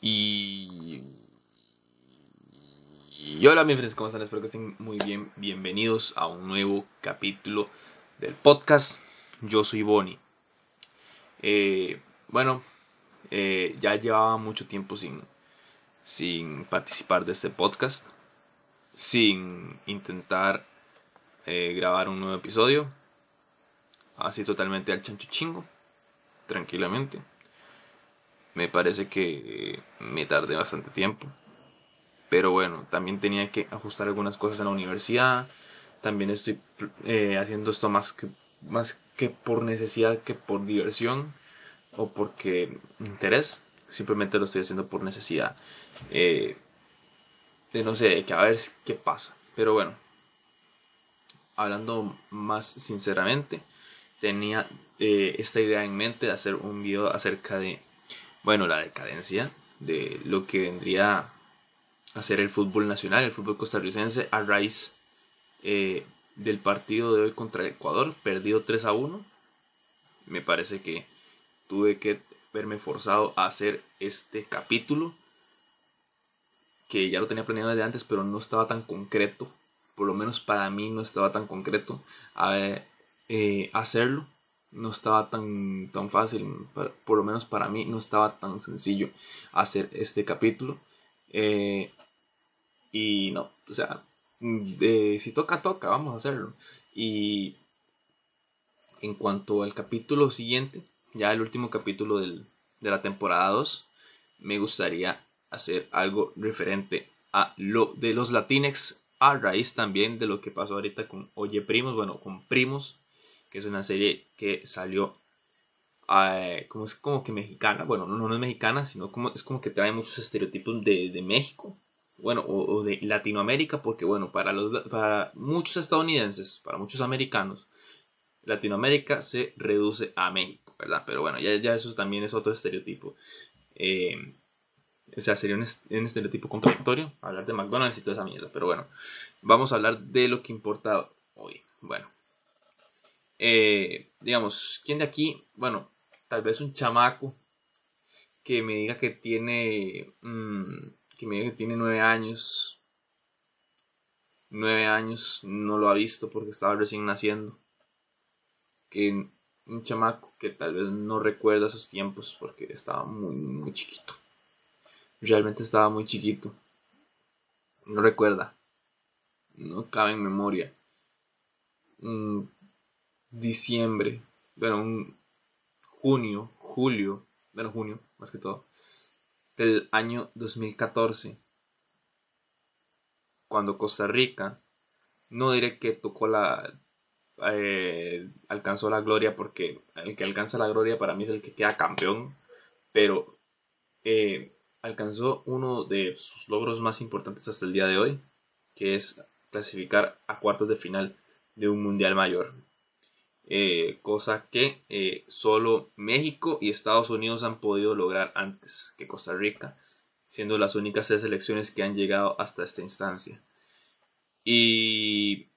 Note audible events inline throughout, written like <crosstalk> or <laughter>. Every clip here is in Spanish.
Y... y hola mis friends, ¿cómo están? Espero que estén muy bien. Bienvenidos a un nuevo capítulo del podcast. Yo soy Bonnie. Eh, bueno, eh, ya llevaba mucho tiempo sin, sin participar de este podcast. Sin intentar eh, grabar un nuevo episodio. Así totalmente al chancho chingo. Tranquilamente me parece que me tardé bastante tiempo. Pero bueno, también tenía que ajustar algunas cosas en la universidad. También estoy eh, haciendo esto más que, más que por necesidad que por diversión o porque interés. Simplemente lo estoy haciendo por necesidad. Eh, de no sé, que a ver qué pasa. Pero bueno, hablando más sinceramente, tenía eh, esta idea en mente de hacer un video acerca de bueno, la decadencia de lo que vendría a ser el fútbol nacional, el fútbol costarricense, a raíz eh, del partido de hoy contra Ecuador, perdido 3 a 1. Me parece que tuve que verme forzado a hacer este capítulo, que ya lo tenía planeado desde antes, pero no estaba tan concreto, por lo menos para mí no estaba tan concreto a, eh, hacerlo no estaba tan, tan fácil, por lo menos para mí no estaba tan sencillo hacer este capítulo. Eh, y no, o sea, si toca, toca, vamos a hacerlo. Y en cuanto al capítulo siguiente, ya el último capítulo de la temporada 2, me gustaría hacer algo referente a lo de los Latinex a raíz también de lo que pasó ahorita con Oye Primos, bueno, con Primos que es una serie que salió eh, como es como que mexicana, bueno, no, no es mexicana, sino como es como que trae muchos estereotipos de, México, bueno, o, de Latinoamérica, porque bueno, para, los, para muchos estadounidenses, para muchos americanos, Latinoamérica se reduce a México, ¿verdad? Pero bueno, ya, ya eso también es otro estereotipo. Eh, o sea, sería un, estereotipo contradictorio hablar de McDonald's y toda esa mierda. Pero bueno, vamos a hablar de lo que importa hoy. Bueno, eh, digamos, ¿quién de aquí? Bueno, tal vez un chamaco que me diga que tiene, mm, que me diga que tiene nueve años, nueve años, no lo ha visto porque estaba recién naciendo. Que un chamaco que tal vez no recuerda esos tiempos porque estaba muy, muy chiquito. Realmente estaba muy chiquito. No recuerda. No cabe en memoria. Mm, diciembre, bueno, un junio, julio, bueno, junio, más que todo, del año 2014, cuando Costa Rica, no diré que tocó la, eh, alcanzó la gloria, porque el que alcanza la gloria para mí es el que queda campeón, pero eh, alcanzó uno de sus logros más importantes hasta el día de hoy, que es clasificar a cuartos de final de un mundial mayor. Eh, cosa que eh, solo México y Estados Unidos han podido lograr antes que Costa Rica, siendo las únicas tres selecciones que han llegado hasta esta instancia. Y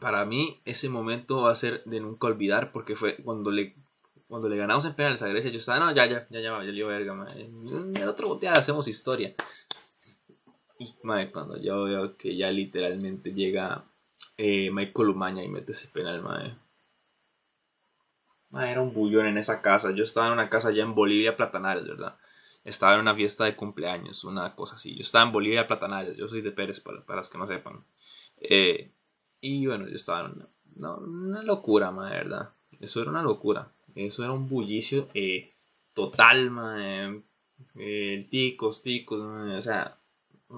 para mí ese momento va a ser de nunca olvidar porque fue cuando le cuando le ganamos en penales a Grecia, yo estaba, no, ya, ya, ya, ya, ya, ya verga, En el otro boteado hacemos historia. Y cuando yo veo que ya literalmente llega eh, Michael Umaña y mete ese penal, mae. Era un bullón en esa casa. Yo estaba en una casa allá en Bolivia, Platanares, ¿verdad? Estaba en una fiesta de cumpleaños, una cosa así. Yo estaba en Bolivia, Platanares. Yo soy de Pérez, para, los que no sepan. Eh, y bueno, yo estaba en una, locura, mae, ¿verdad? Eso era una locura. Eso era un bullicio eh, total, mae. Eh, ticos, ticos, o sea,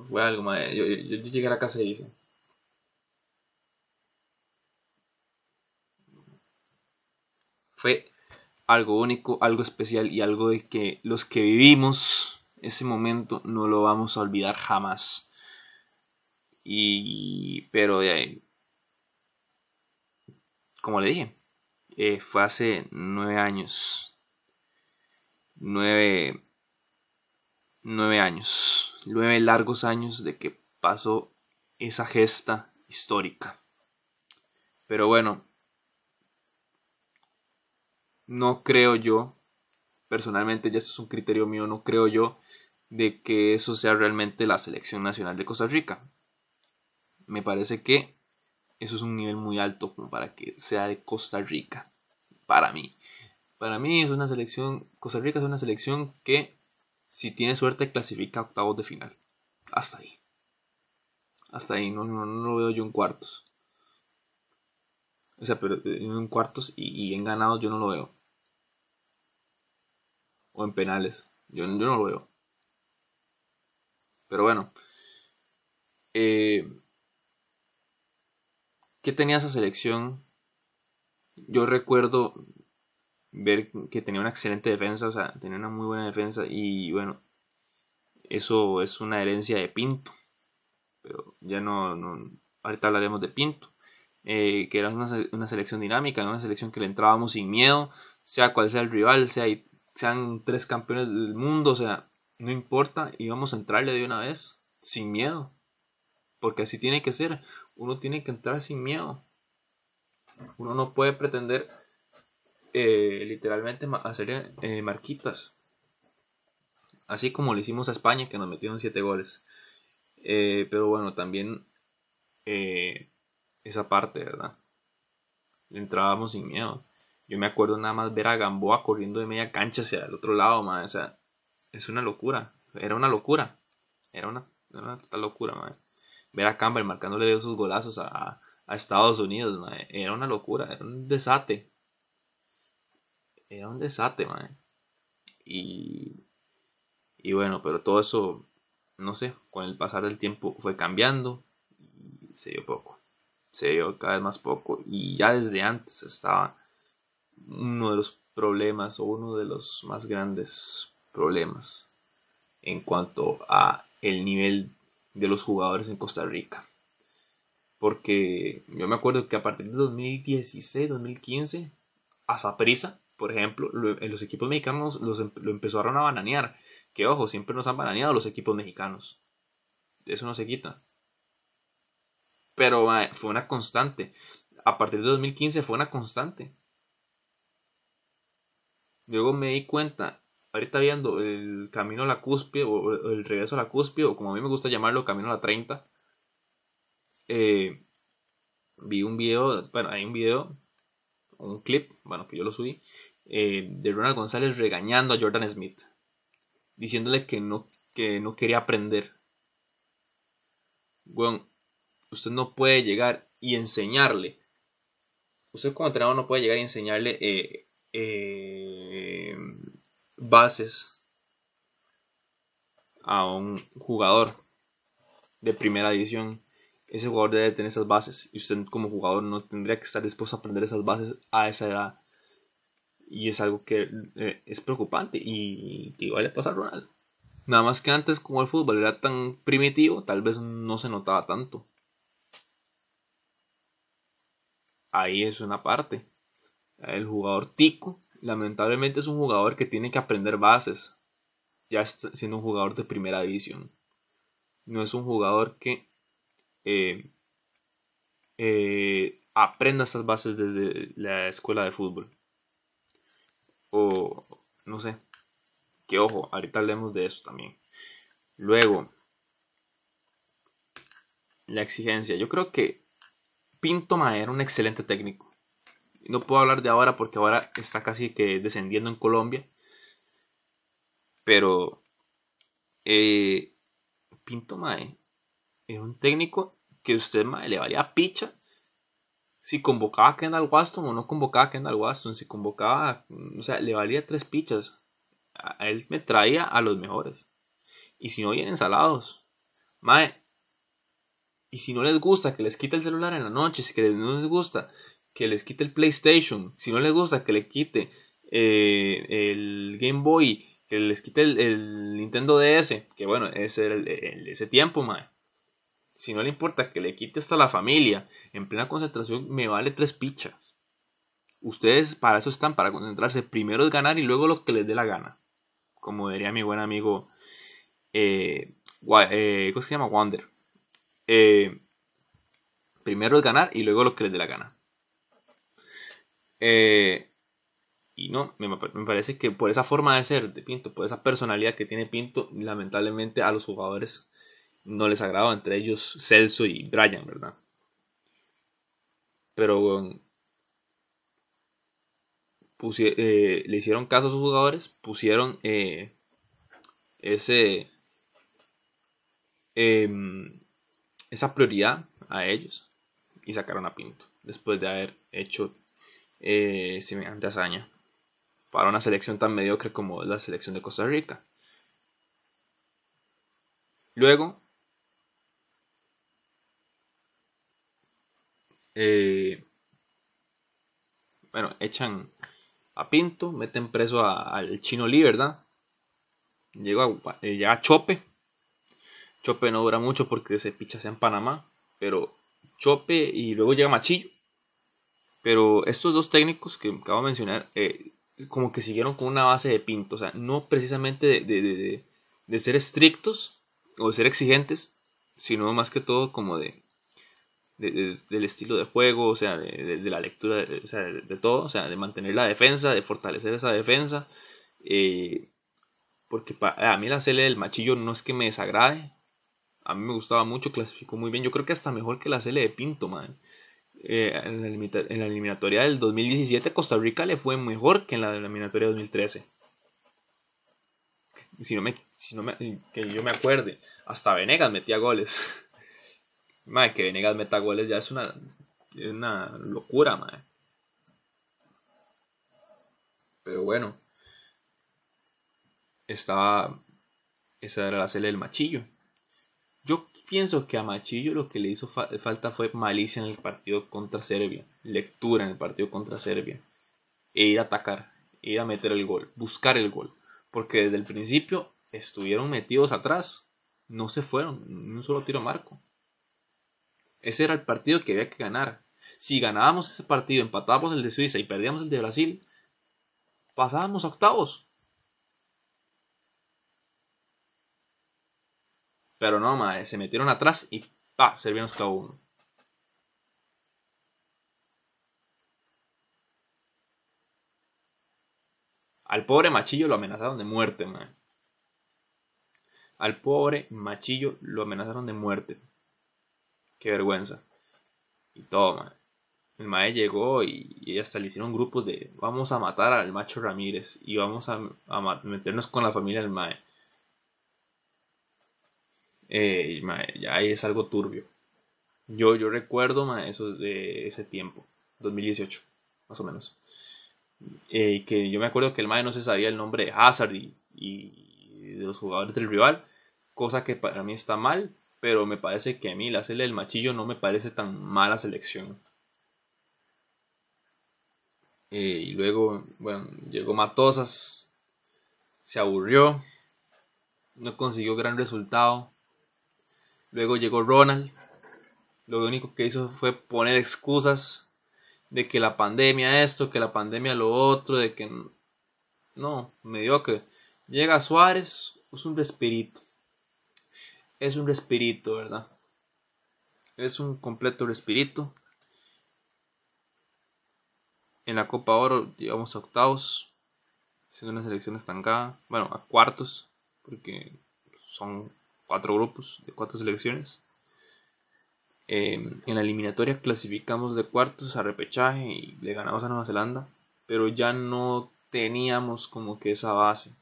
fue algo. Yo, yo, yo, llegué a la casa y dije, fue algo único, algo especial y algo de que los que vivimos ese momento no lo vamos a olvidar jamás. Y pero de ahí, como le dije, eh, fue hace nueve años, nueve, nueve años, nueve largos años de que pasó esa gesta histórica. Pero bueno, no creo yo personalmente, ya esto es un criterio mío, no creo yo de que eso sea realmente la selección nacional de Costa Rica. Me parece que eso es un nivel muy alto como para que sea de Costa Rica. Para mí. Para mí es una selección, Costa Rica es una selección que si tiene suerte clasifica a octavos de final. Hasta ahí. Hasta ahí, no, no, lo veo yo en cuartos. O sea, pero en cuartos y, en ganados yo no lo veo. O en penales. Yo, no lo veo. Pero bueno. Eh, ¿Qué tenía esa selección? Yo recuerdo ver que tenía una excelente defensa, o sea, tenía una muy buena defensa y bueno, eso es una herencia de Pinto. Pero ya no, no ahorita hablaremos de Pinto. Eh, que era una, una, selección dinámica, una selección que le entrábamos sin miedo, sea cual sea el rival, sea, sean tres campeones del mundo, o sea, no importa, íbamos a entrarle de una vez, sin miedo. Porque así tiene que ser. Uno tiene que entrar sin miedo. Uno no puede pretender eh, literalmente hacer eh, marquitas. Así como le hicimos a España, que nos metieron 7 goles. Eh, pero bueno, también esa parte, ¿verdad? Entrábamos sin miedo. Yo me acuerdo nada más ver a Gamboa corriendo de media cancha hacia el otro lado, man. O sea, es una locura. Era una locura. Era una, total locura, man. Ver a Campbell marcándole esos golazos a, Estados Unidos, man. Era una locura. Era un desate. Era un desate, man. Y, y bueno, pero todo eso, no sé, con el pasar del tiempo fue cambiando y se dio poco. Se dio cada vez más poco. Y ya desde antes estaba uno de los problemas o uno de los más grandes problemas en cuanto a el nivel de los jugadores en Costa Rica. Porque yo me acuerdo que a partir de 2016, 2015, a Saprisa, por ejemplo, en los equipos mexicanos los, em, lo empezaron a bananear. Que ojo, siempre nos han bananeado los equipos mexicanos. Eso no se quita. Pero fue una constante. A partir de 2015 fue una constante. Luego me di cuenta ahorita viendo el camino a la cúspide o el regreso a la cúspide o como a mí me gusta llamarlo camino a la 30 eh, vi un video bueno hay un video un clip bueno que yo lo subí eh, de Ronald González regañando a Jordan Smith diciéndole que no que no quería aprender. Bueno usted no puede llegar y enseñarle. Usted como entrenador no puede llegar y enseñarle eh, bases a un jugador de primera división, ese jugador debe tener esas bases y usted como jugador no tendría que estar dispuesto a aprender esas bases a esa edad. Y es algo que eh, es preocupante y que igual le pasa a Ronald. Nada más que antes como el fútbol era tan primitivo, tal vez no se notaba tanto. Ahí es una parte. El jugador tico lamentablemente es un jugador que tiene que aprender bases, ya siendo un jugador de primera división. No es un jugador que eh, eh, aprenda estas bases desde la escuela de fútbol. O no sé. Que ojo, ahorita hablemos de eso también. Luego, la exigencia. Yo creo que Pinto Ma era un excelente técnico. No puedo hablar de ahora porque ahora está casi que descendiendo en Colombia. Pero eh, Pinto Mae es un técnico que usted mae, le valía picha si convocaba a Kendall Waston o no convocaba a Kendall Waston. Si convocaba, o sea, le valía tres pichas. A él me traía a los mejores. Y si no vienen salados, mae. Y si no les gusta que les quite el celular en la noche, si que no les gusta que les quite el PlayStation. Si no les gusta, que le quite eh, el Game Boy, que les quite el, Nintendo DS, que bueno, ese era ese tiempo, mae. Si no le importa que le quite hasta la familia en plena concentración, me vale tres pichas. Ustedes para eso están, para concentrarse. Primero es ganar y luego lo que les dé la gana. Como diría mi buen amigo, eh, eh, ¿cómo se llama? Wander. primero es ganar y luego lo que les dé la gana. Eh, Y no, me, me, parece que por esa forma de ser de Pinto, por esa personalidad que tiene Pinto, lamentablemente a los jugadores no les agrada, entre ellos Celso y Brian, ¿verdad? Pero eh, le hicieron caso a sus jugadores, pusieron eh, ese em, esa prioridad a ellos y sacaron a Pinto después de haber hecho eh, semejante hazaña para una selección tan mediocre como la selección de Costa Rica. Luego, eh, bueno, echan a Pinto, meten preso al chino Lee, ¿verdad? Llega, eh, llega Chope. Chope no dura mucho porque se picha en Panamá, pero Chope y luego llega Machillo. Pero estos dos técnicos que acabo de mencionar, eh, como que siguieron con una base de pinto, o sea, no precisamente de, ser estrictos o de ser exigentes, sino más que todo como de, del estilo de juego, o sea, de, la lectura, o sea, de, todo, o sea, de mantener la defensa, de fortalecer esa defensa. Eh, porque a mí la CL del machillo no es que me desagrade, a mí me gustaba mucho, clasificó muy bien, yo creo que hasta mejor que la CL de Pinto, man. Eh, en, la eliminatoria del 2017 Costa Rica le fue mejor que en la eliminatoria 2013. Si no me, si no que yo me acuerde, hasta Venegas metía goles. <laughs> madre, que Venegas meta goles ya es una, una locura, madre. Pero bueno, estaba, esa era la celda del machillo. Yo pienso que a Machillo lo que le hizo falta fue malicia en el partido contra Serbia, lectura en el partido contra Serbia, e ir a atacar, ir a meter el gol, buscar el gol, porque desde el principio estuvieron metidos atrás, no se fueron, ni un solo tiro marco. Ese era el partido que había que ganar. Si ganábamos ese partido, empatábamos el de Suiza y perdíamos el de Brasil, pasábamos a octavos. Pero no, madre, se metieron atrás y pa, Serbia nos clavó uno. Al pobre machillo lo amenazaron de muerte, madre. Al pobre machillo lo amenazaron de muerte. Qué vergüenza. Y todo, madre. El mae llegó y, hasta le hicieron grupos de vamos a matar al macho Ramírez y vamos a, a meternos con la familia del mae eh, ya ahí es algo turbio. Yo, yo recuerdo eso de ese tiempo, 2018, más o menos. Eh, que yo me acuerdo que el mae no se sabía el nombre de Hazard y, de los jugadores del rival, cosa que para mí está mal, pero me parece que a mí la cele del machillo no me parece tan mala selección. Eh, y luego, bueno, llegó Matosas, se aburrió, no consiguió gran resultado. Luego llegó Ronald. Lo único que hizo fue poner excusas de que la pandemia esto, que la pandemia lo otro, de que no, mediocre. Llega Suárez, es un respirito. Es un respirito, ¿verdad? Es un completo respirito. En la Copa Oro llegamos a octavos, siendo una selección estancada, bueno, a cuartos, porque son cuatro grupos de cuatro selecciones. Em, en la eliminatoria clasificamos de cuartos a repechaje y le ganamos a Nueva Zelanda, pero ya no teníamos como que esa base.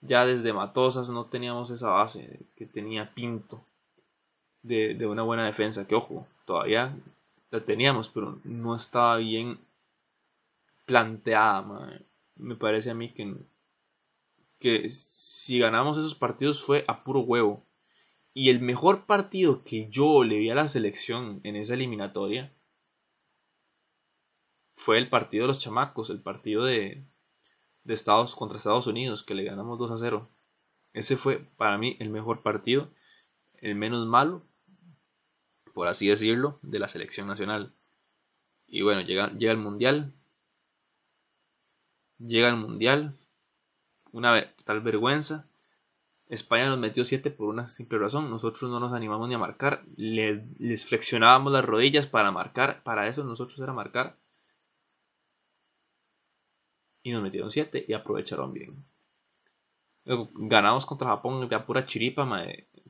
Ya desde Matosas no teníamos esa base que tenía Pinto de, una buena defensa. Que ojo, todavía la teníamos, pero no estaba bien planteada. Me parece a mí que, que si ganamos esos partidos fue a puro huevo. Y el mejor partido que yo le vi a la selección en esa eliminatoria fue el partido de los chamacos, el partido de, Estados contra Estados Unidos, que le ganamos 2 a 0. Ese fue para mí el mejor partido, el menos malo, por así decirlo, de la selección nacional. Y bueno, llega, llega el mundial. Llega el mundial. Una tal vergüenza. España nos metió 7 por una simple razón. Nosotros no nos animamos ni a marcar. les flexionábamos las rodillas para marcar. Para eso nosotros era marcar. y nos metieron 7 y aprovecharon bien. ganamos contra Japón de pura chiripa,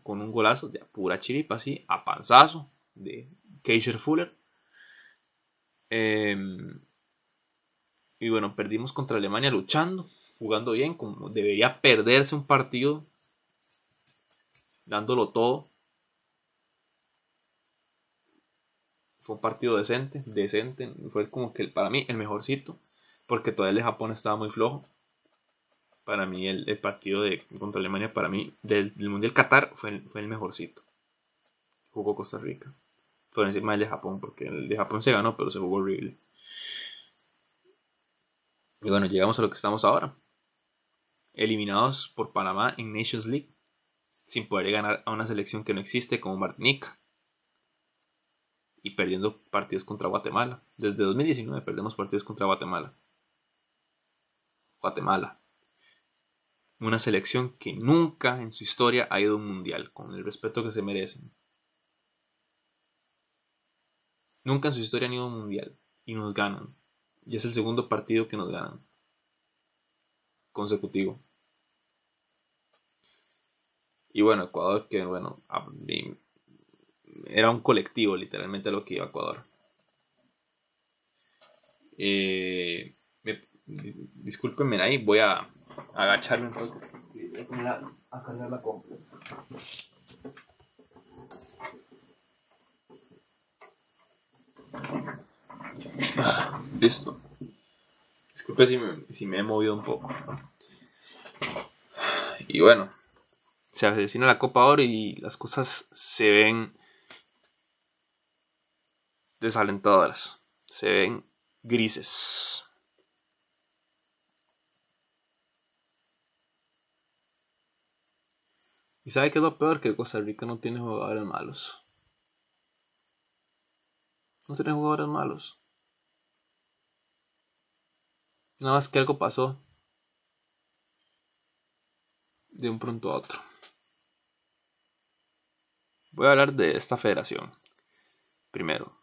con un golazo de pura chiripa, así, a panzazo de Keisher Fuller. Em, y bueno, perdimos contra Alemania luchando, jugando bien, como debería perderse un partido, dándolo todo. Fue un partido decente, decente, fue como que para mí el mejorcito, porque todavía el de Japón estaba muy flojo. Para mí el, partido de, contra Alemania, para mí, del, Mundial Qatar, fue el, fue el mejorcito. Jugó Costa Rica por encima del de Japón, porque el de Japón se ganó, pero se jugó horrible. Y bueno, llegamos a lo que estamos ahora. Eliminados por Panamá en Nations League, sin poder ganar a una selección que no existe como Martinique. Y perdiendo partidos contra Guatemala. Desde 2019 perdemos partidos contra Guatemala. Guatemala. Una selección que nunca en su historia ha ido a un mundial, con el respeto que se merecen. Nunca en su historia han ido a un mundial y nos ganan. Y es el segundo partido que nos ganan. Consecutivo. Y bueno, Ecuador, que bueno, era un colectivo literalmente lo que iba a Ecuador. Eh, discúlpenme ahí, voy a agacharme un poco. A, cargar la compra. Listo. Disculpe si me, he movido un poco. Y bueno, se avecina la Copa Oro y las cosas se ven desalentadoras. Se ven grises. ¿Y sabe qué es lo peor? Que Costa Rica no tiene jugadores malos. No tiene jugadores malos. Nada más que algo pasó de un pronto a otro. Voy a hablar de esta federación. Primero,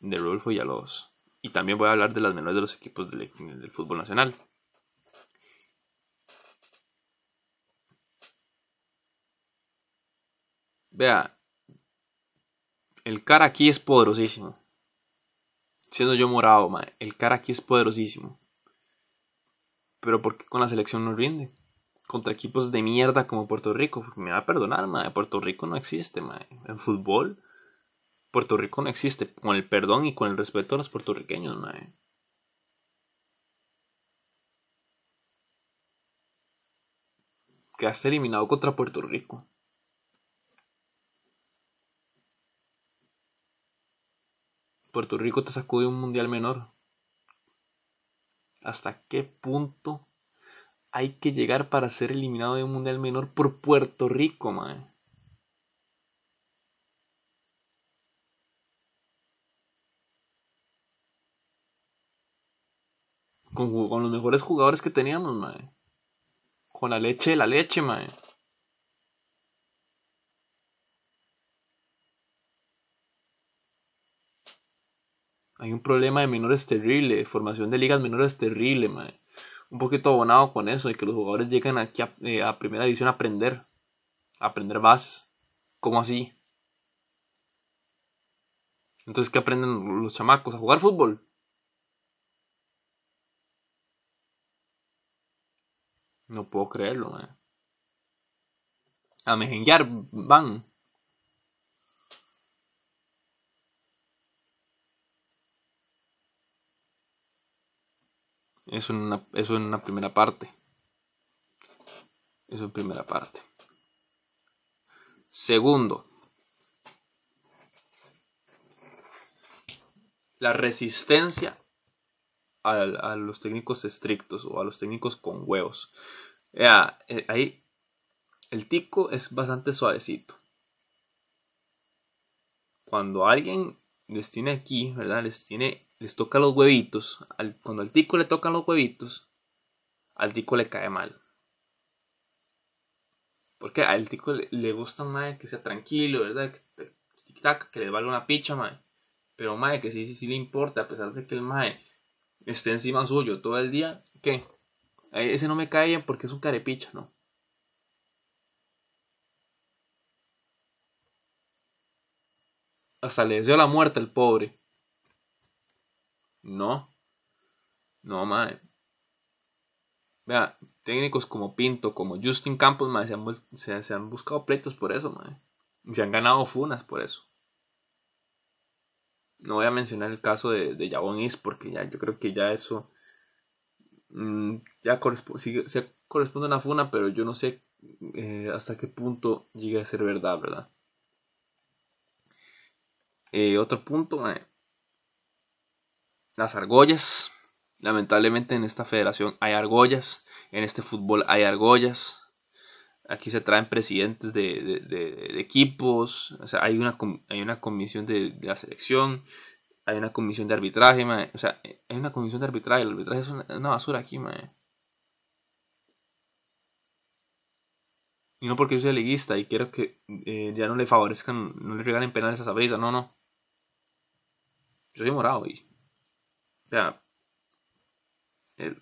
de Rodolfo Villalobos. Y también voy a hablar de las menores de los equipos del, del fútbol nacional. Vea, el cara aquí es poderosísimo. Siendo yo morado, el cara aquí es poderosísimo. Pero ¿por qué con la selección no rinde? Contra equipos de mierda como Puerto Rico. Me va a perdonar, mae. Puerto Rico no existe, mae. En fútbol, Puerto Rico no existe. Con el perdón y con el respeto a los puertorriqueños, mae. Quedaste eliminado contra Puerto Rico. Puerto Rico te sacó de un mundial menor. ¿Hasta qué punto hay que llegar para ser eliminado de un mundial menor por Puerto Rico, man? Con, los mejores jugadores que teníamos, man. Con la leche de la leche, man. Hay un problema de menores terrible, formación de ligas menores terrible, mae. Un poquito abonado con eso, de que los jugadores lleguen aquí a, eh, primera división a aprender, a aprender bases. ¿Cómo así? Entonces, ¿qué aprenden los chamacos? ¿A jugar fútbol? No puedo creerlo, mae. A mejenguear van. Eso en una, primera parte. Eso en primera parte. Segundo, la resistencia a, los técnicos estrictos o a los técnicos con huevos. Eh, ahí el tico es bastante suavecito. Cuando alguien les tiene aquí, ¿verdad? Les tiene les toca los huevitos, cuando al tico le tocan los huevitos, al tico le cae mal. Porque al tico le, gusta más que sea tranquilo, ¿verdad? Que, que le valga una picha, mae. Pero mae, que sí, sí, sí le importa, a pesar de que el mae esté encima suyo todo el día, ¿qué? Ese no me cae porque es un carepicha, ¿no? Hasta le deseo la muerte al pobre. No. No, madre. Vea, técnicos como Pinto, como Justin Campos, madre, se, han, buscado pleitos por eso, madre. Se han ganado funas por eso. No voy a mencionar el caso de, de Jabón Is porque ya yo creo que ya eso mm, ya corresponde, a una funa, pero yo no sé eh, hasta qué punto llega a ser verdad, ¿verdad? Eh, otro punto, eh, las argollas. Lamentablemente en esta federación hay argollas, en este fútbol hay argollas. Aquí se traen presidentes de, equipos, o sea, hay una, hay una comisión de, la selección, hay una comisión de arbitraje, o sea, hay una comisión de arbitraje, el arbitraje es una, basura aquí, Y no porque yo sea liguista y quiero que eh, ya no le favorezcan, no le regalen penales a Sabrisa, no, no. Yo soy morado y. O sea,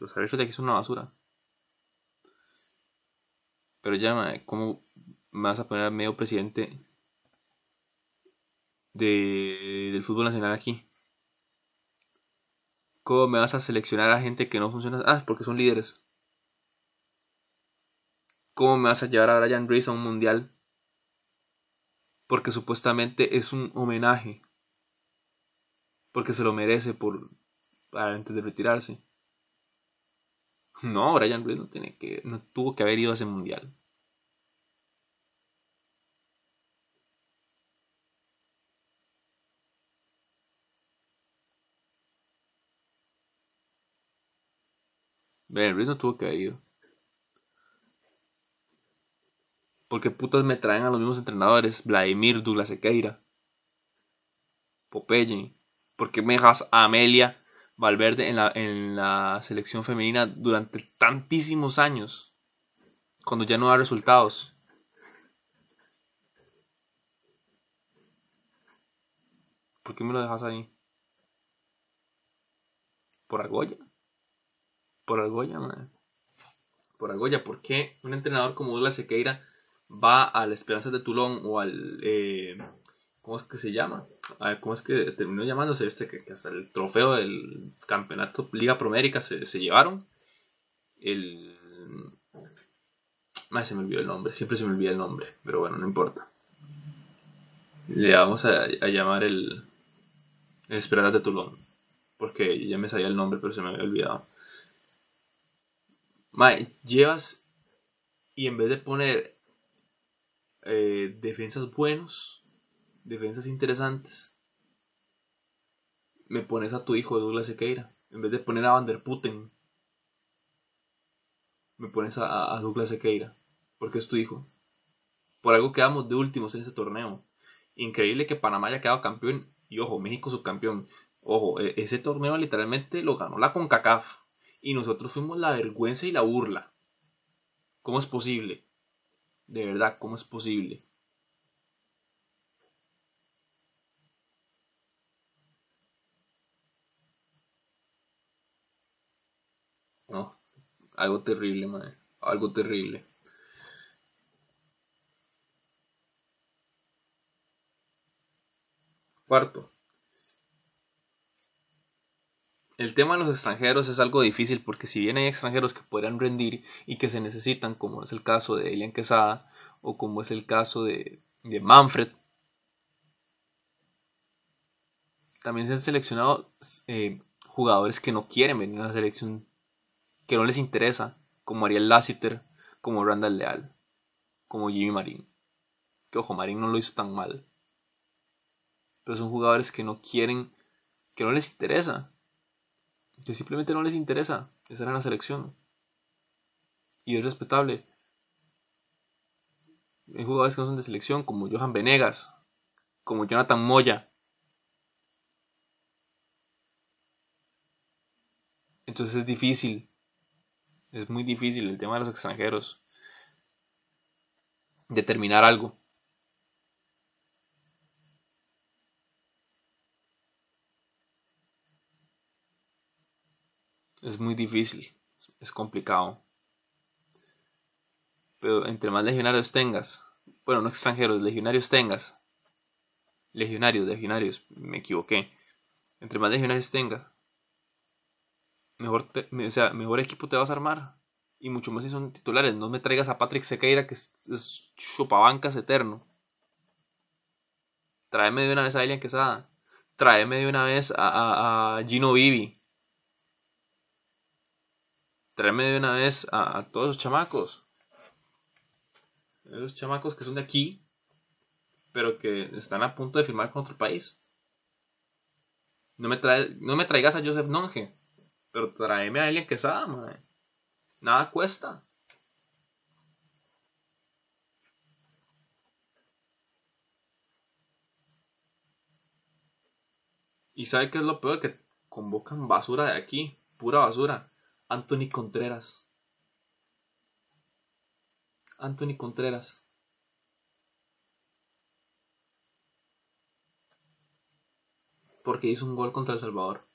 los árbitros de aquí son una basura. Pero ya, ¿cómo me vas a poner medio presidente de, del fútbol nacional aquí? ¿Cómo me vas a seleccionar a gente que no funciona? Ah, porque son líderes. ¿Cómo me vas a llevar a Brian Reese a un mundial? Porque supuestamente es un homenaje. Porque se lo merece por antes de retirarse. No, Brian Reese no tiene que no tuvo que haber ido a ese mundial. Brian Reese no tuvo que haber ido. Porque putas me traen a los mismos entrenadores, Vladimir, Douglas Sequeira, Popeye. porque me dejas a Amelia Valverde en la, en la selección femenina durante tantísimos años? Cuando ya no da resultados. ¿Por qué me lo dejas ahí? ¿Por Argolla? ¿Por Argolla, man? Por Argolla, ¿por qué un entrenador como Douglas Sequeira va a la Esperanza de Toulon o al... Eh, ¿Cómo es que se llama? ¿Cómo es que terminó llamándose este? Que, hasta el trofeo del campeonato Liga Promérica se, se llevaron. El... Ay, se me olvidó el nombre, siempre se me olvida el nombre, pero bueno, no importa. Le vamos a, llamar el, el Esperanza de Toulon, porque ya me sabía el nombre, pero se me había olvidado. Mae, llevas y en vez de poner eh, defensas buenos, defensas interesantes, me pones a tu hijo Douglas Sequeira. En vez de poner a Van der Putten, me pones a, Douglas Sequeira. Porque es tu hijo. Por algo quedamos de últimos en ese torneo. Increíble que Panamá haya quedado campeón. Y ojo, México subcampeón. Ojo, e, ese torneo literalmente lo ganó la CONCACAF. Y nosotros fuimos la vergüenza y la burla. ¿Cómo es posible? De verdad, ¿cómo es posible? Algo terrible, madre. Algo terrible. Cuarto, el tema de los extranjeros es algo difícil porque si bien hay extranjeros que podrían rendir y que se necesitan, como es el caso de Elian Quesada o como es el caso de, Manfred, también se han seleccionado eh, jugadores que no quieren venir a la selección, que no les interesa, como Ariel Lassiter, como Randall Leal, como Jimmy Marín. Que ojo, Marín no lo hizo tan mal. Pero son jugadores que no quieren, que no les interesa que simplemente no les interesa estar en la selección. Y es respetable. Hay jugadores que no son de selección, como Johan Venegas, como Jonathan Moya. Entonces es difícil. Es muy difícil el tema de los extranjeros. Determinar algo. es muy difícil. es complicado. Pero entre más legionarios tengas, bueno, no extranjeros, legionarios tengas, legionarios, legionarios, me equivoqué. Entre más legionarios tengas, mejor, o sea, mejor equipo te vas a armar. Y mucho más si son titulares. No me traigas a Patrick Sequeira, que es, chupabancas eterno. Tráeme de una vez a Elian Quesada. Tráeme de una vez a, a, Gino Vivi. Tráeme de una vez a, todos los chamacos. Esos chamacos que son de aquí, pero que están a punto de firmar con otro país. No me, no me traigas a Joseph Nonge, pero tráeme a Elian Quesada, madre. Nada cuesta. Y sabe qué es lo peor que convocan basura de aquí, pura basura. Anthony Contreras. Anthony Contreras. Porque hizo un gol contra El Salvador.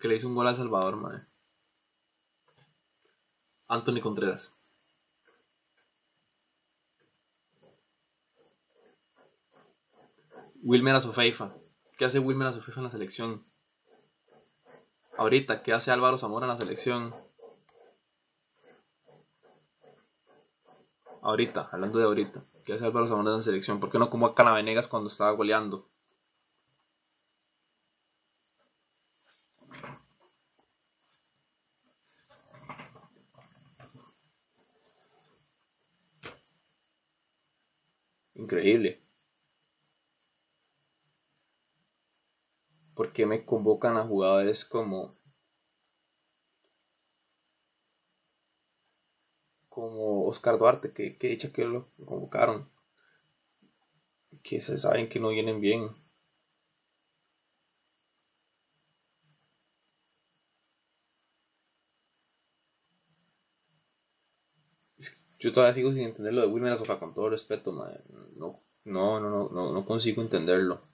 Que le hizo un gol a Salvador, madre. Anthony Contreras. Wilmer Azofeifa. ¿Qué hace Wilmer Azofeifa en la selección? Ahorita, ¿qué hace Álvaro Zamora en la selección? Ahorita, hablando de ahorita. ¿Qué hace Álvaro Zamora en la selección? ¿Por qué no como a Canavenegas cuando estaba goleando? increíble. ¿Por qué me convocan a jugadores como como Oscar Duarte, que, que dicha que lo convocaron, que se saben que no vienen bien. Yo todavía sigo sin entender lo de Wilmer Azoka, con todo respeto, No, no, no, no, no, no consigo entenderlo.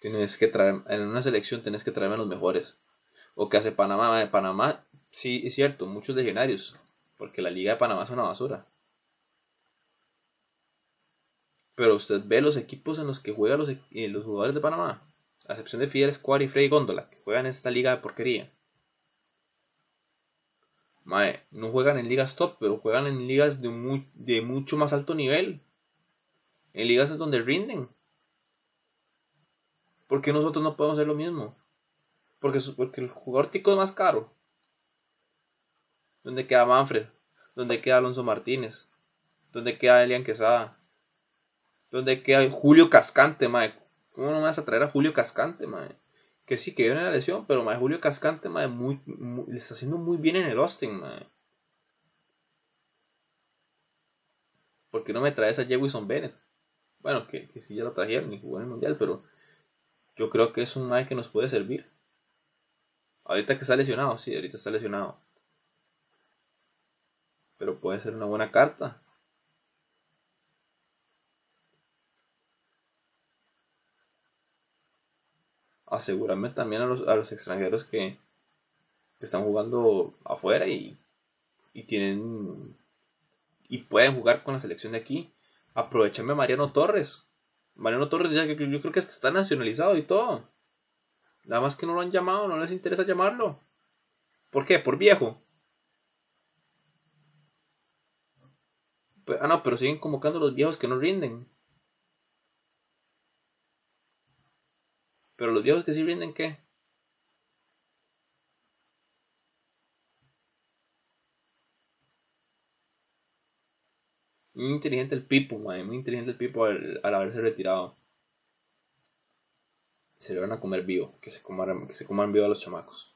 Tienes que traer, en una selección tienes que traerme los mejores. O que hace Panamá. De Panamá, sí, es cierto, muchos legionarios. Porque la Liga de Panamá es una basura. Pero usted ve los equipos en los que juegan los, eh, los jugadores de Panamá a excepción de Fidel Squad y Freddy Góndola, que juegan en esta liga de porquería. no juegan en ligas top, pero juegan en ligas de, de mucho más alto nivel. En ligas donde rinden. ¿Por qué nosotros no podemos hacer lo mismo? Porque, porque el jugador tico es más caro. ¿Dónde queda Manfred? ¿Dónde queda Alonso Martínez? ¿Dónde queda Elian Quesada? ¿Dónde queda Julio Cascante, mae? ¿Cómo no me vas a traer a Julio Cascante, madre? Que sí, que viene la lesión, pero madre, Julio Cascante, madre, muy, le está haciendo muy bien en el Austin, madre. ¿Por qué no me traes a Jewison Bennett? Bueno, que, que sí ya lo trajeron y jugó en el Mundial, pero yo creo que es un madre que nos puede servir. Ahorita que está lesionado, sí, ahorita está lesionado. Pero puede ser una buena carta. asegurarme también a los, extranjeros que, están jugando afuera y, tienen y pueden jugar con la selección de aquí. Aprovechenme a Mariano Torres. Mariano Torres ya que yo creo que está nacionalizado y todo. Nada más que no lo han llamado, no les interesa llamarlo. ¿Por qué? Por viejo. Ah, no, pero siguen convocando a los viejos que no rinden. Pero los viejos que sí rinden, ¿qué? Muy inteligente el Pipo, Muy inteligente el Pipo al, haberse retirado. Se le van a comer vivo. Que se coman, que se coman vivo a los chamacos.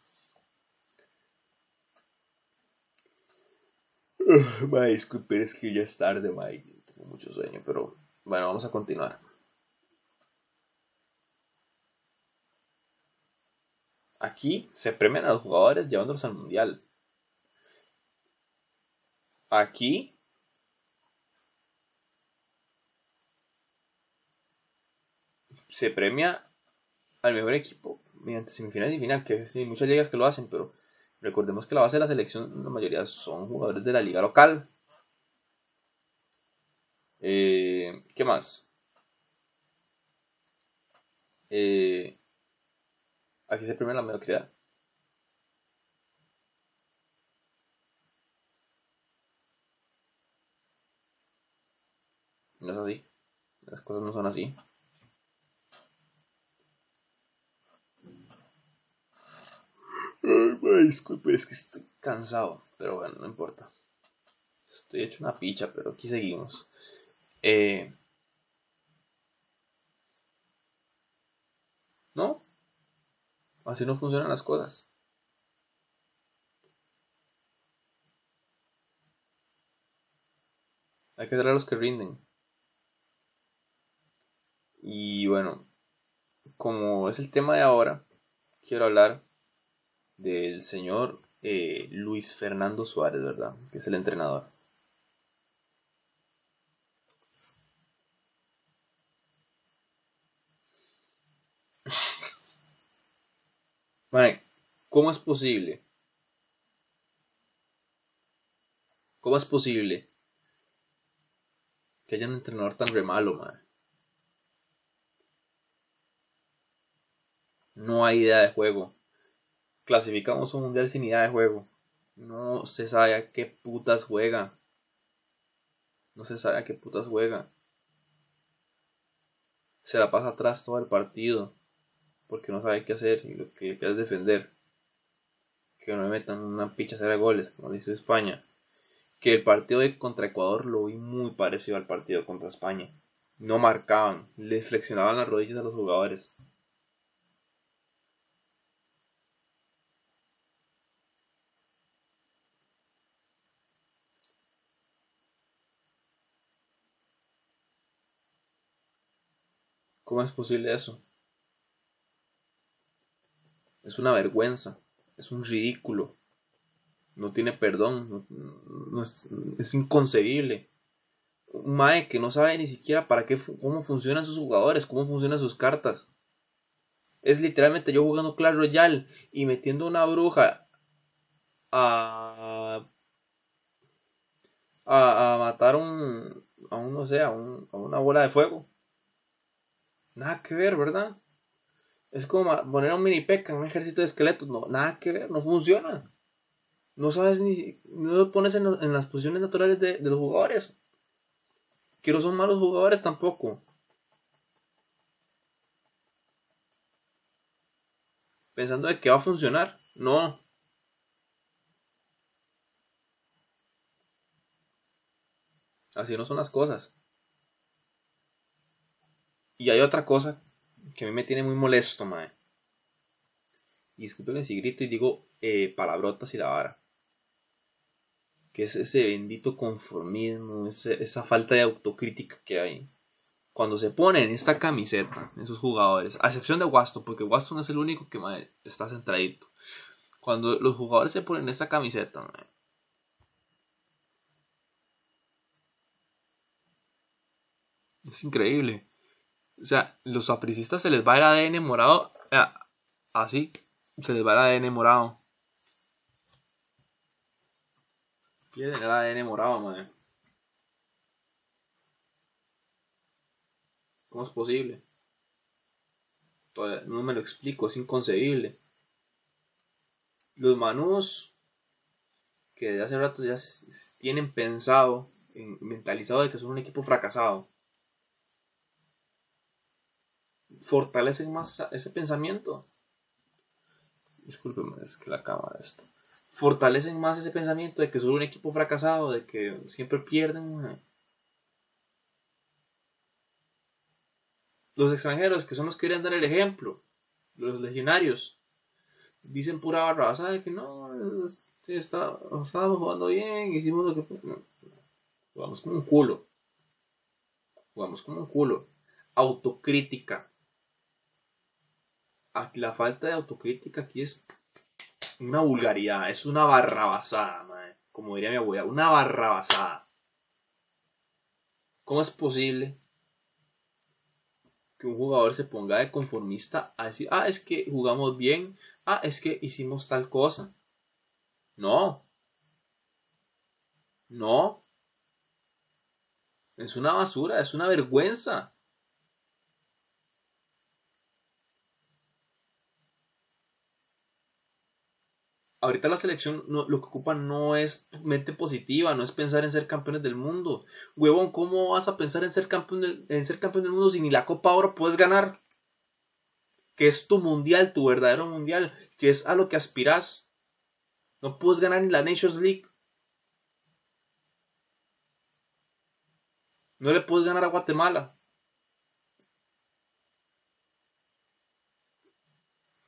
<sighs> Uh, disculpe, es que ya es tarde, mae. Tengo mucho sueño, pero bueno, vamos a continuar. Aquí se premian a los jugadores llevándolos al mundial. Aquí se premia al mejor equipo mediante semifinales y final, que hay muchas ligas que lo hacen, pero recordemos que la base de la selección, la mayoría son jugadores de la liga local. Eh, ¿Qué más? Eh, aquí se premia la mediocridad. No es así. Las cosas no son así. Ay, disculpe, es que estoy cansado. Pero bueno, no importa. Estoy hecho una picha, pero aquí seguimos. Eh, ¿No? Así no funcionan las cosas. Hay que dar a los que rinden. Y bueno, como es el tema de ahora, quiero hablar del señor eh, Luis Fernando Suárez, ¿verdad? Que es el entrenador. <laughs> ¿cómo es posible? ¿Cómo es posible que haya un entrenador tan re malo, man? No hay idea de juego. Clasificamos un mundial sin idea de juego. No se sabe a qué putas juega. No se sabe a qué putas juega. Se la pasa atrás todo el partido. Porque no sabe qué hacer y lo que quiere es defender. Que no me metan una picha de goles, como dice España. Que el partido de contra Ecuador lo vi muy parecido al partido contra España. No marcaban, le flexionaban las rodillas a los jugadores. ¿Cómo es posible eso? Es una vergüenza, es un ridículo, no tiene perdón, es, inconcebible. Un Mae que no sabe ni siquiera para qué, cómo funcionan sus jugadores, cómo funcionan sus cartas. Es literalmente yo jugando Clash Royale y metiendo una bruja a, a, matar un, a un, no sé, a una bola de fuego. Nada que ver, ¿verdad? Es como poner un mini peca en un ejército de esqueletos. No, nada que ver, no funciona. No sabes ni. No lo pones en, las posiciones naturales de, los jugadores. Que no son malos jugadores tampoco. Pensando de que va a funcionar. No. Así no son las cosas. Y hay otra cosa que a mí me tiene muy molesto, mae. Disculpen si grito y digo eh, palabrotas y la vara. Que es ese bendito conformismo, esa falta de autocrítica que hay. Cuando se ponen esta camiseta, esos jugadores, a excepción de Waston, porque Waston es el único que está centradito. Cuando los jugadores se ponen esta camiseta, mae, es increíble. O sea, los apricistas se les va el ADN morado. así. Se les va el ADN morado. Pierden el ADN morado, madre. ¿Cómo es posible? No me lo explico, es inconcebible. Los manús que de hace rato ya tienen pensado, mentalizado de que son un equipo fracasado fortalecen más ese pensamiento. Discúlpeme, es que la cámara está. Fortalecen más ese pensamiento de que son un equipo fracasado, de que siempre pierden. Los extranjeros, que son los que querían dar el ejemplo, los legionarios, dicen pura barra, de que no, este, está, estábamos jugando bien, hicimos lo que. Jugamos como un culo. Jugamos como un culo. Autocrítica la falta de autocrítica aquí es una vulgaridad, es una barrabasada, como diría mi abuela, una barrabasada. ¿Cómo es posible que un jugador se ponga de conformista a decir, ah, es que jugamos bien, ah, es que hicimos tal cosa. No. No. Es una basura, es una vergüenza. Ahorita la selección lo que ocupa no es mente positiva, no es pensar en ser campeones del mundo. Huevón, ¿cómo vas a pensar en ser campeón en ser campeón del mundo si ni la Copa ahora puedes ganar? Que es tu mundial, tu verdadero mundial, que es a lo que aspiras. No puedes ganar ni la Nations League. No le puedes ganar a Guatemala.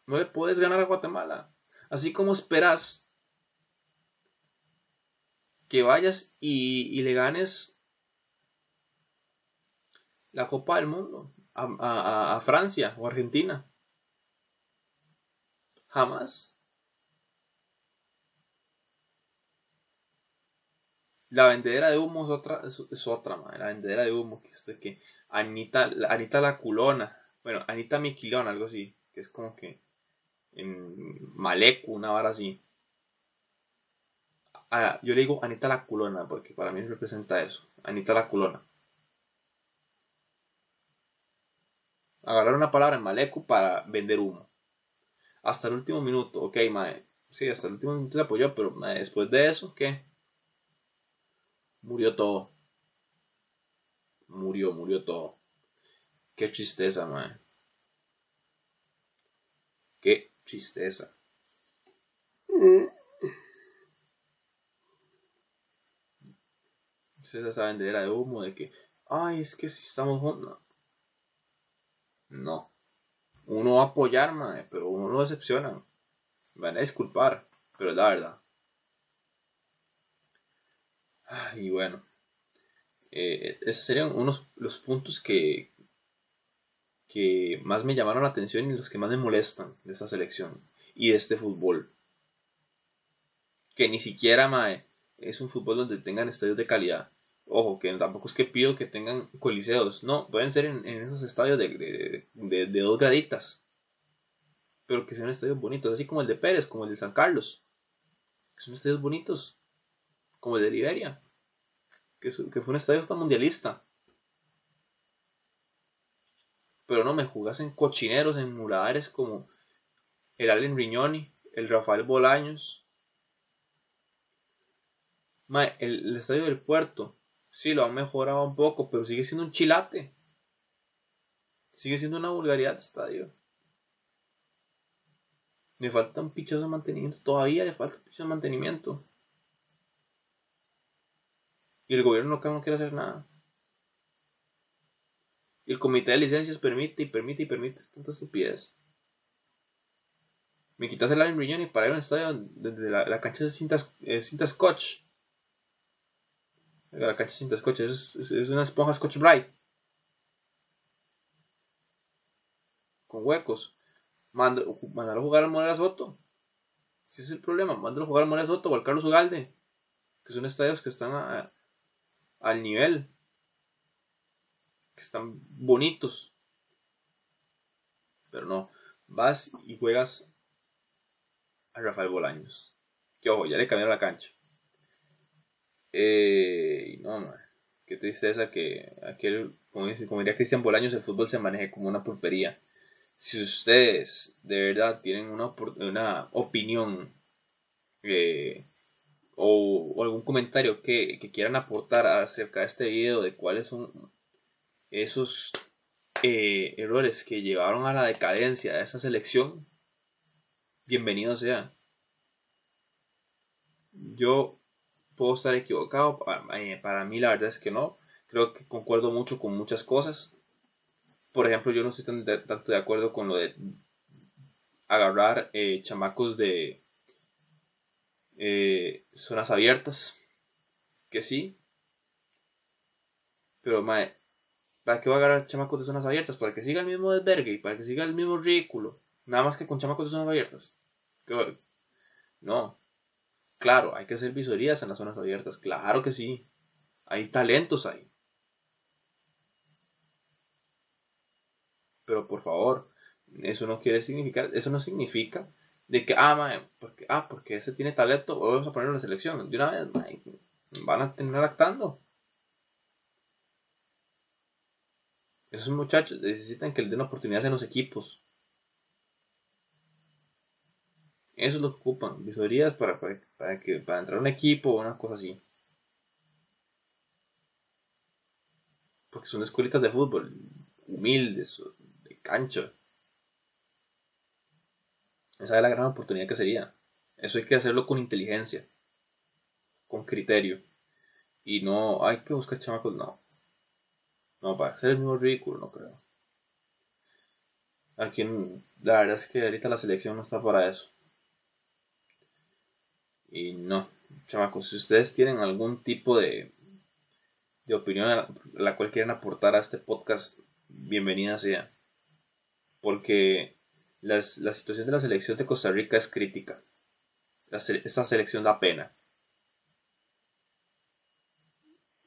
No le puedes ganar a Guatemala. Así como esperas que vayas y, le ganes la Copa del Mundo a, Francia o Argentina. Jamás. La vendedera de humo es otra, es, otra, la vendedera de humo, que es que Anita, Anita la culona, bueno, Anita Miquilón, algo así, que es como que en Malecu, una vara así. Ah, yo le digo Anita la culona, porque para mí representa eso. Anita la culona. Agarrar una palabra en Malecu para vender humo. Hasta el último minuto, ok, mae. Sí, hasta el último minuto se apoyó, pero después de eso, ¿qué? Murió todo. Murió, murió todo. Qué tristeza, mae. Qué tristeza. Ustedes saben de era de humo, de que, ay, es que si estamos juntos. No. Uno va a apoyar, madre, pero uno lo decepciona. Van a disculpar, pero es la verdad. Y bueno, eh, esos serían unos los puntos que, que más me llamaron la atención y los que más me molestan de esta selección y de este fútbol. Que ni siquiera mae, es un fútbol donde tengan estadios de calidad. Ojo, que tampoco es que pido que tengan coliseos. No, pueden ser en, esos estadios de, de, dos graditas. Pero que sean estadios bonitos, así como el de Pérez, como el de San Carlos. Que son estadios bonitos. Como el de Liberia. Que, que fue un estadio hasta mundialista. Pero no me jugas en cochineros, en muradares como el Allen Riñoni, el Rafael Bolaños. el, estadio del puerto, sí, lo han mejorado un poco, pero sigue siendo un chilate. Sigue siendo una vulgaridad de estadio. Me falta un pichazo de mantenimiento. Todavía le falta un pichazo de mantenimiento. Y el gobierno no quiere hacer nada. Y el comité de licencias permite y permite y permite tanta estupidez. Me quitas el Allen y para ir a un estadio desde la, cancha de cintas, eh, cinta scotch. La cancha de cinta scotch es, es, una esponja scotch bright. Con huecos. Mando, a jugar al Morera Soto. Si ese es el problema, mándalo a jugar al Morera Soto o al Carlos Ugalde. Que son estadios que están al nivel que están bonitos. Pero no, vas y juegas a Rafael Bolaños. Que ojo, ya le cambiaron la cancha. Eh, no, man, qué tristeza que aquel, como, diría Cristian Bolaños, el fútbol se maneje como una pulpería. Si ustedes de verdad tienen una, una opinión eh, o, algún comentario que, que, quieran aportar acerca de este video, de cuáles son esos eh, errores que llevaron a la decadencia de esa selección, bienvenido sea. Yo puedo estar equivocado, eh, para, mí la verdad es que no. Creo que concuerdo mucho con muchas cosas. Por ejemplo, yo no estoy tan tanto de acuerdo con lo de agarrar eh, chamacos de zonas abiertas. Que sí. Pero mae, ¿Para qué va a agarrar chamacos de zonas abiertas? Para que siga el mismo desvergue y para que siga el mismo ridículo. Nada más que con chamacos de zonas abiertas. No. Claro, hay que hacer visorías en las zonas abiertas. Claro que sí. Hay talentos ahí. Pero por favor, eso no quiere significar, eso no significa de que, ah, porque, ah, porque ese tiene talento, vamos a ponerlo en la selección. De una vez, van a terminar actando. Esos muchachos necesitan que les den oportunidades en los equipos. Eso es lo que ocupan, visorías para, para, que, para entrar a un equipo o una cosa así. Porque son escuelitas de fútbol, humildes, de cancha. Esa es la gran oportunidad que sería. Eso hay que hacerlo con inteligencia, con criterio. Y no hay que buscar chamacos, no. No, para hacer el mismo ridículo, no creo. Aquí, la verdad es que ahorita la selección no está para eso. Y no, chamacos, si ustedes tienen algún tipo de, de opinión a la, cual quieren aportar a este podcast, bienvenida sea. Porque la situación de la selección de Costa Rica es crítica. esta selección da pena.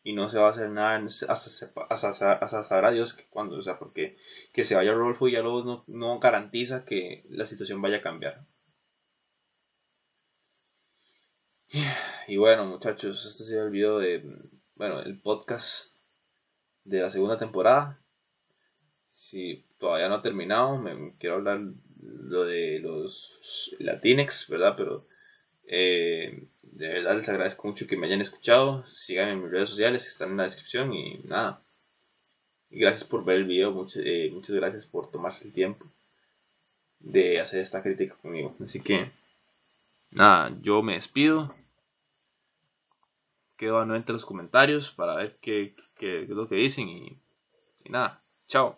Y no se va a hacer nada hasta, saber Dios que cuando, o sea, porque que se vaya Rolfo ya no, no garantiza que la situación vaya a cambiar. <sighs> Y bueno, muchachos, este ha sido el video de, bueno, el podcast de la segunda temporada. Si todavía no ha terminado, me quiero hablar lo de los Latinex, ¿verdad? Pero eh, de verdad les agradezco mucho que me hayan escuchado. Síganme en mis redes sociales, están en la descripción y nada. Y gracias por ver el video, muchas, eh, muchas gracias por tomar el tiempo de hacer esta crítica conmigo. Así que, nada, yo me despido. Quedo anuente en los comentarios para ver qué, qué, es lo que dicen y nada, chao.